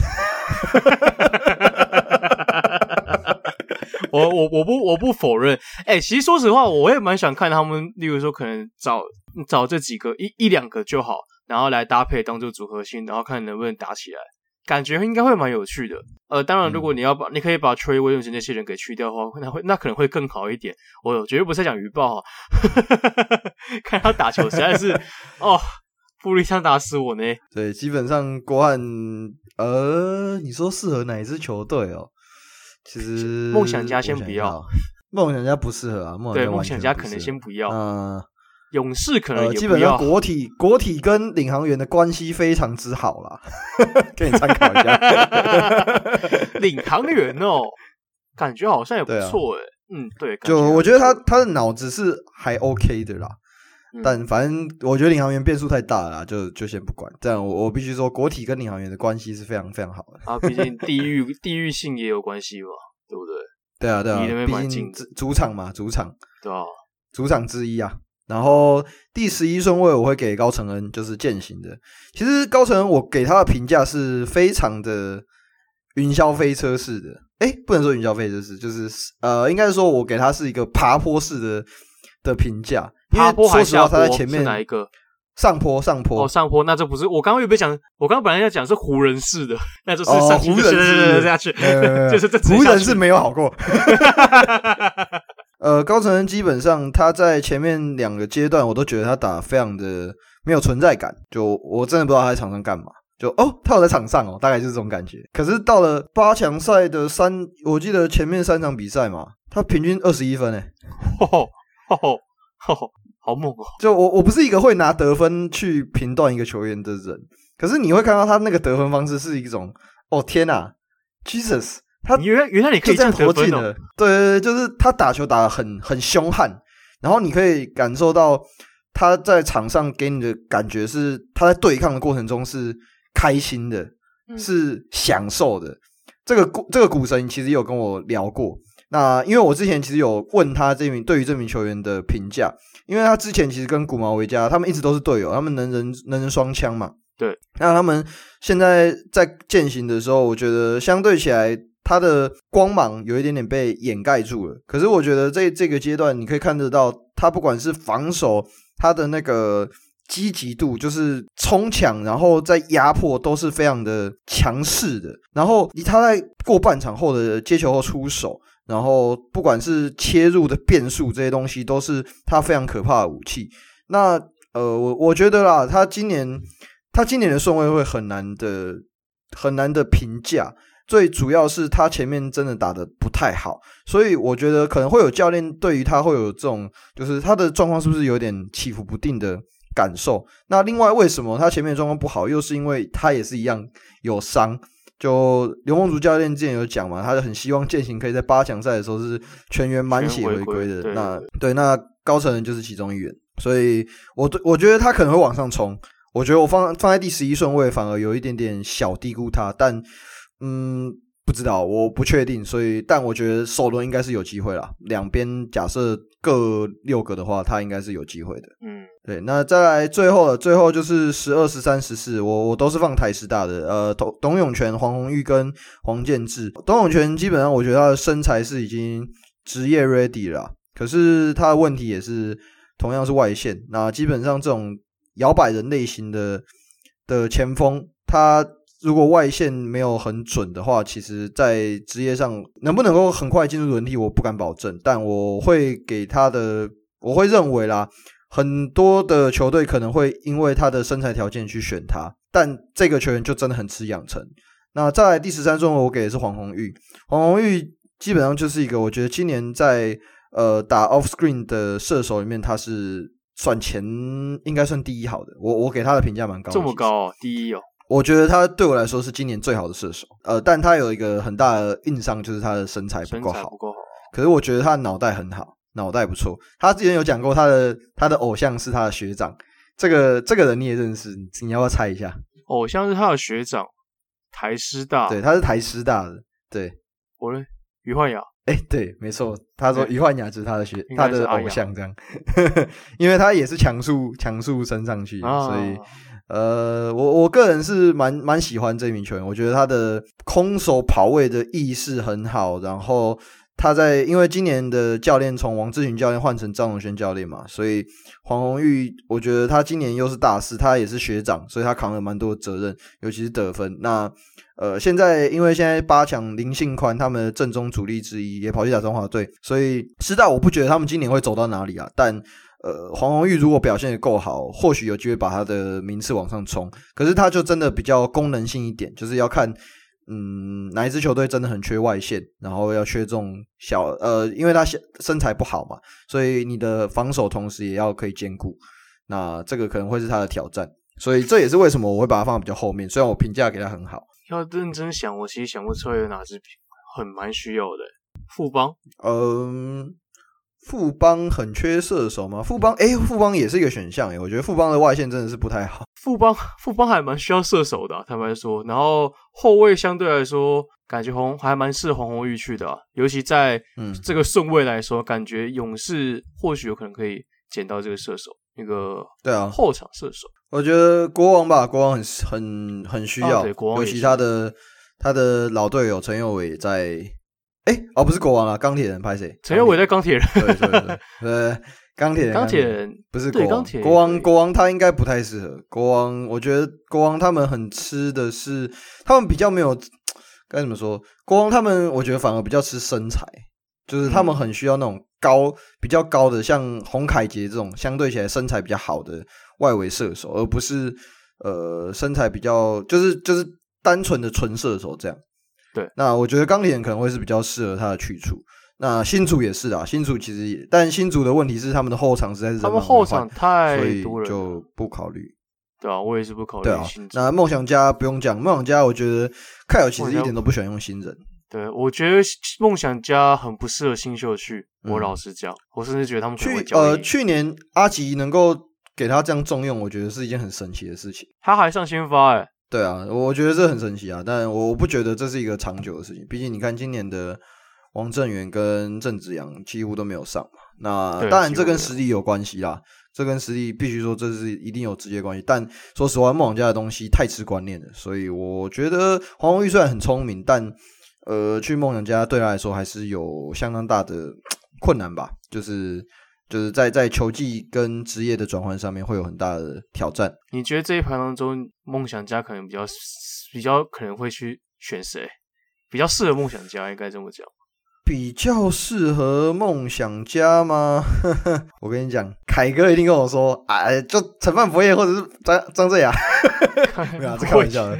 我我我不我不否认。哎、欸，其实说实话，我也蛮想看他们，例如说可能找找这几个一一两个就好，然后来搭配当做组合性，然后看能不能打起来。感觉应该会蛮有趣的，呃，当然，如果你要把，嗯、你可以把 Trey Williams 那些人给去掉的话，那会那可能会更好一点。我绝对不是在讲鱼报哈，[laughs] 看他打球实在是 [laughs] 哦，布力枪打死我呢。对，基本上国汉，呃，你说适合哪一支球队哦？其实梦想家先不要，梦想家不适合啊。梦对，梦想家可能先不要。嗯。勇士可能也、呃、基本上国体国体跟领航员的关系非常之好啦，[laughs] 给你参考一下。[laughs] 领航员哦，感觉好像也不错诶、啊、嗯，对，就我觉得他他的脑子是还 OK 的啦，嗯、但反正我觉得领航员变数太大了啦，就就先不管。这样我我必须说，国体跟领航员的关系是非常非常好的啊，毕竟 [laughs] 地域地域性也有关系嘛，对不对？对啊，对啊，毕竟主场嘛，主场对啊，主场之一啊。然后第十一顺位我会给高承恩，就是践行的。其实高承恩我给他的评价是非常的云霄飞车式的，哎，不能说云霄飞车式，就是呃，应该是说我给他是一个爬坡式的的评价。爬坡还是说实话，他在前面哪一个？上坡，上坡哦，上坡，那这不是我刚刚有没有讲？我刚刚本来要讲是湖人式的，那就是上湖人式下去，[laughs] 就是这湖人是没有好过。[laughs] 呃，高承恩基本上他在前面两个阶段，我都觉得他打得非常的没有存在感，就我真的不知道他在场上干嘛。就哦，他有在场上哦，大概就是这种感觉。可是到了八强赛的三，我记得前面三场比赛嘛，他平均二十一分诶，吼吼吼吼吼吼，好猛哦！就我我不是一个会拿得分去评断一个球员的人，可是你会看到他那个得分方式是一种，哦天哪，Jesus！他原来原来你可以这样投进的，对对对，就是他打球打得很很凶悍，然后你可以感受到他在场上给你的感觉是他在对抗的过程中是开心的，是享受的。这个这个股神其实有跟我聊过，那因为我之前其实有问他这名对于这名球员的评价，因为他之前其实跟古毛维加他们一直都是队友，他们能人能人双枪嘛，对，那他们现在在践行的时候，我觉得相对起来。他的光芒有一点点被掩盖住了，可是我觉得在这个阶段，你可以看得到他不管是防守，他的那个积极度，就是冲抢，然后在压迫都是非常的强势的。然后以他在过半场后的接球后出手，然后不管是切入的变数这些东西，都是他非常可怕的武器。那呃，我我觉得啦，他今年他今年的顺位会很难的很难的评价。最主要是他前面真的打的不太好，所以我觉得可能会有教练对于他会有这种，就是他的状况是不是有点起伏不定的感受。那另外为什么他前面的状况不好，又是因为他也是一样有伤。就刘梦竹教练之前有讲嘛，他就很希望践行可以在八强赛的时候是全员满血回归的。那对，那高成人就是其中一员，所以我我觉得他可能会往上冲。我觉得我放放在第十一顺位，反而有一点点小低估他，但。嗯，不知道，我不确定，所以，但我觉得首轮应该是有机会啦。两边假设各六个的话，他应该是有机会的。嗯，对。那再来最后了，最后就是十二、十三、十四，我我都是放台师大的。呃，董董永泉、黄鸿玉跟黄建志。董永泉基本上，我觉得他的身材是已经职业 ready 了，可是他的问题也是同样是外线。那基本上这种摇摆人类型的的前锋，他。如果外线没有很准的话，其实，在职业上能不能够很快进入轮替，我不敢保证。但我会给他的，我会认为啦，很多的球队可能会因为他的身材条件去选他，但这个球员就真的很吃养成。那再来第十三顺位，我给的是黄鸿玉。黄鸿玉基本上就是一个，我觉得今年在呃打 off screen 的射手里面，他是算前应该算第一好的。我我给他的评价蛮高的，这么高哦，第一哦。我觉得他对我来说是今年最好的射手，呃，但他有一个很大的硬伤，就是他的身材不够好，不够好。可是我觉得他的脑袋很好，脑袋不错。他之前有讲过他的他的偶像是他的学长，这个这个人你也认识，你要不要猜一下？偶像是他的学长，台师大，对，他是台师大的，对，我呢，于焕雅。哎、欸，对，没错，他说于焕雅就是他的学，他的偶像这样，[laughs] 因为他也是强速强速升上去，哦、所以呃，我我个人是蛮蛮喜欢这名球员，我觉得他的空手跑位的意识很好，然后。他在因为今年的教练从王志群教练换成张荣轩教练嘛，所以黄宏玉我觉得他今年又是大师，他也是学长，所以他扛了蛮多责任，尤其是得分。那呃，现在因为现在八强林信宽他们的正中主力之一也跑去打中华队，所以师大我不觉得他们今年会走到哪里啊。但呃，黄鸿玉如果表现的够好，或许有机会把他的名次往上冲。可是他就真的比较功能性一点，就是要看。嗯，哪一支球队真的很缺外线，然后要缺这种小呃，因为他身材不好嘛，所以你的防守同时也要可以兼顾。那这个可能会是他的挑战，所以这也是为什么我会把他放在比较后面。虽然我评价给他很好，要认真想，我其实想不出来有哪支很蛮需要的富邦。嗯。富邦很缺射手吗？富邦，哎、欸，富邦也是一个选项哎，我觉得富邦的外线真的是不太好。富邦，富邦还蛮需要射手的、啊，坦白说。然后后卫相对来说，感觉红还蛮适合黄鸿玉去的、啊，尤其在这个顺位来说，嗯、感觉勇士或许有可能可以捡到这个射手，那个对啊，后场射手。我觉得国王吧，国王很很很需要，啊、尤其他的他的老队友陈佑伟在。哎、欸，哦，不是国王啊，钢铁人拍谁？陈宥伟在钢铁人。对对对，呃，钢铁人，钢铁人不是国王。国王，国王他应该不太适合。国王，我觉得国王他们很吃的是，他们比较没有该怎么说？国王他们，我觉得反而比较吃身材，就是他们很需要那种高、比较高的，像洪凯杰这种相对起来身材比较好的外围射手，而不是呃身材比较就是就是单纯的纯射手这样。对，那我觉得钢铁人可能会是比较适合他的去处。那新竹也是啊，新竹其实也，但新竹的问题是他们的后场实在是他们后场太多了，就不考虑。对啊，我也是不考虑。对啊，那梦想家不用讲，梦想家我觉得凯尔其实一点都不喜欢用新人。对，我觉得梦想家很不适合新秀去。我老实讲，嗯、我甚至觉得他们去呃，去年阿吉能够给他这样重用，我觉得是一件很神奇的事情。他还上先发哎、欸。对啊，我觉得这很神奇啊，但我不觉得这是一个长久的事情。毕竟你看今年的王正源跟郑子阳几乎都没有上嘛，那当然这跟实力有关系啦，这跟实力必须说这是一定有直接关系。但说实话，梦想家的东西太吃观念了，所以我觉得黄宏玉虽然很聪明，但呃，去梦想家对他来说还是有相当大的 [tsk] 困难吧，就是。就是在在球技跟职业的转换上面会有很大的挑战。你觉得这一盘当中，梦想家可能比较比较可能会去选谁？比较适合梦想家，应该这么讲。比较适合梦想家吗？[laughs] 我跟你讲，凯哥一定跟我说，哎，就陈范柏彦或者是张张振雅。[laughs] 没有，[laughs] 这开玩笑的。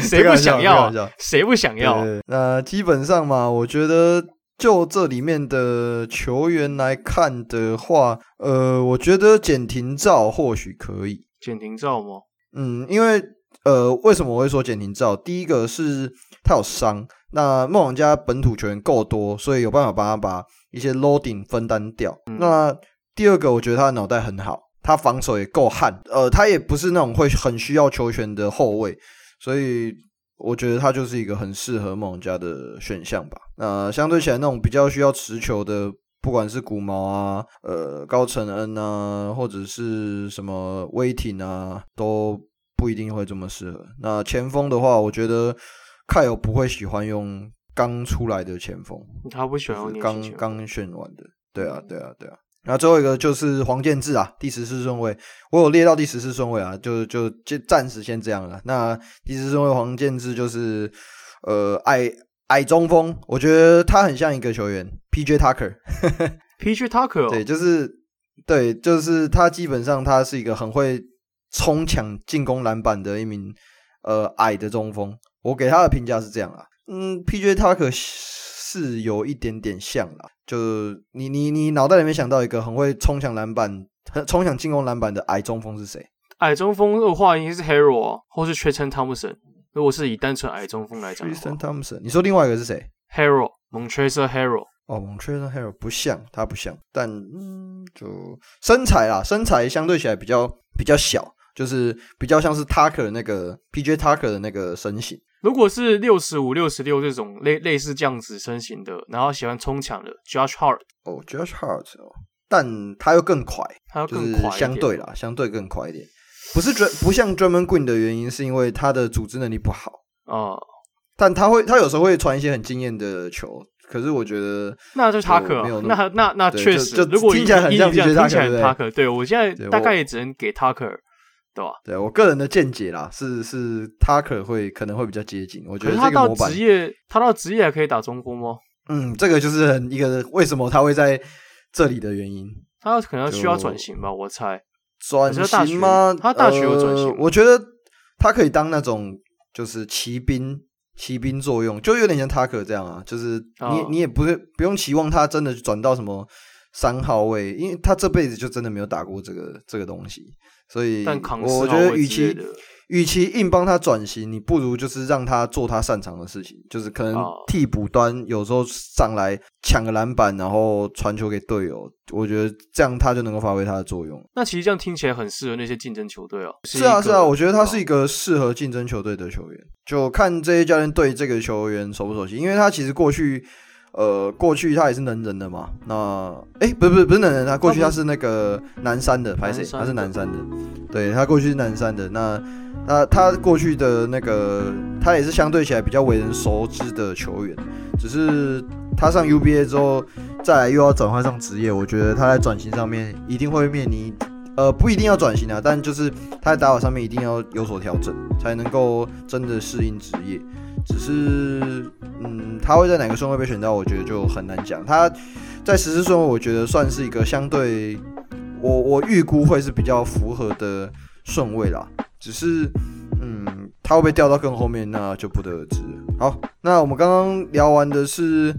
谁不想要？谁不想要？那基本上嘛，我觉得。就这里面的球员来看的话，呃，我觉得简廷照或许可以。简廷照吗？嗯，因为呃，为什么我会说简廷照？第一个是他有伤，那梦想家本土球员够多，所以有办法帮他把一些 loading 分担掉。嗯、那第二个，我觉得他的脑袋很好，他防守也够悍，呃，他也不是那种会很需要球权的后卫，所以。我觉得他就是一个很适合梦想家的选项吧。那相对起来，那种比较需要持球的，不管是古毛啊、呃高承恩啊，或者是什么威霆啊，都不一定会这么适合。那前锋的话，我觉得凯尔不会喜欢用刚出来的前锋，他不喜欢用刚刚选完的。对啊，对啊，对啊。然后最后一个就是黄建志啊，第十四顺位，我有列到第十四顺位啊，就就就暂时先这样了。那第十四顺位黄建志就是呃矮矮中锋，我觉得他很像一个球员，P.J. Tucker，P.J. Tucker，[laughs] 对，就是对，就是他基本上他是一个很会冲抢进攻篮板的一名呃矮的中锋，我给他的评价是这样啊，嗯，P.J. Tucker 是有一点点像啦。就你你你脑袋里面想到一个很会冲抢篮板、很冲抢进攻篮板的矮中锋是谁？矮中锋的话，应该是 Harrell 或是 Tristan Thompson。如果是以单纯矮中锋来讲，Tristan Thompson，你说另外一个是谁 Harrell Montrezl Harrell。哦，Montrezl Harrell 不像，他不像，但嗯，就身材啦，身材相对起来比较比较小，就是比较像是 Tucker 那个 PJ Tucker 的那个身形。如果是六十五、六十六这种类类似这样子身形的，然后喜欢冲抢的 Josh Hart，哦，Josh Hart 哦，但他又更快，他又更快，相对啦，相对更快一点。不是专不像 Draymond Green 的原因，是因为他的组织能力不好哦。但他会，他有时候会传一些很惊艳的球。可是我觉得，那就是塔克，那那那那确实，如果听起来很像听起来很塔克，对我现在大概也只能给塔克，对吧？对我个人的见解啦，是是他可会可能会比较接近。我觉得他到职业，他到职业还可以打中锋吗？嗯，这个就是很一个为什么他会在这里的原因。他可能需要转型吧，我猜。转型吗？他大学有转型？我觉得他可以当那种就是骑兵。骑兵作用就有点像塔克这样啊，就是你、oh. 你也不是不用期望他真的转到什么三号位，因为他这辈子就真的没有打过这个这个东西，所以我觉得与其。与其硬帮他转型，你不如就是让他做他擅长的事情，就是可能替补端有时候上来抢个篮板，然后传球给队友。我觉得这样他就能够发挥他的作用。那其实这样听起来很适合那些竞争球队哦。是啊，是啊，我觉得他是一个适合竞争球队的球员。就看这些教练对这个球员熟不熟悉，因为他其实过去。呃，过去他也是能人的嘛。那，哎、欸，不是不是不是能人，他过去他是那个南山的，拍谁？他是南山的。对，他过去是南山的。那，那他过去的那个，他也是相对起来比较为人熟知的球员。只是他上 UBA 之后，再来又要转换上职业，我觉得他在转型上面一定会面临，呃，不一定要转型啊，但就是他在打法上面一定要有所调整，才能够真的适应职业。只是，嗯，他会在哪个顺位被选到，我觉得就很难讲。他在十四顺位，我觉得算是一个相对，我我预估会是比较符合的顺位啦。只是，嗯，他会不会掉到更后面，那就不得而知。好，那我们刚刚聊完的是，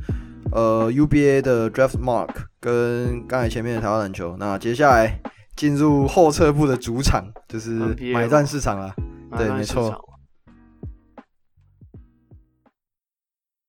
呃，UBA 的 Draft Mark 跟刚才前面的台湾篮球。那接下来进入后撤步的主场，就是买断市场了。对，没错。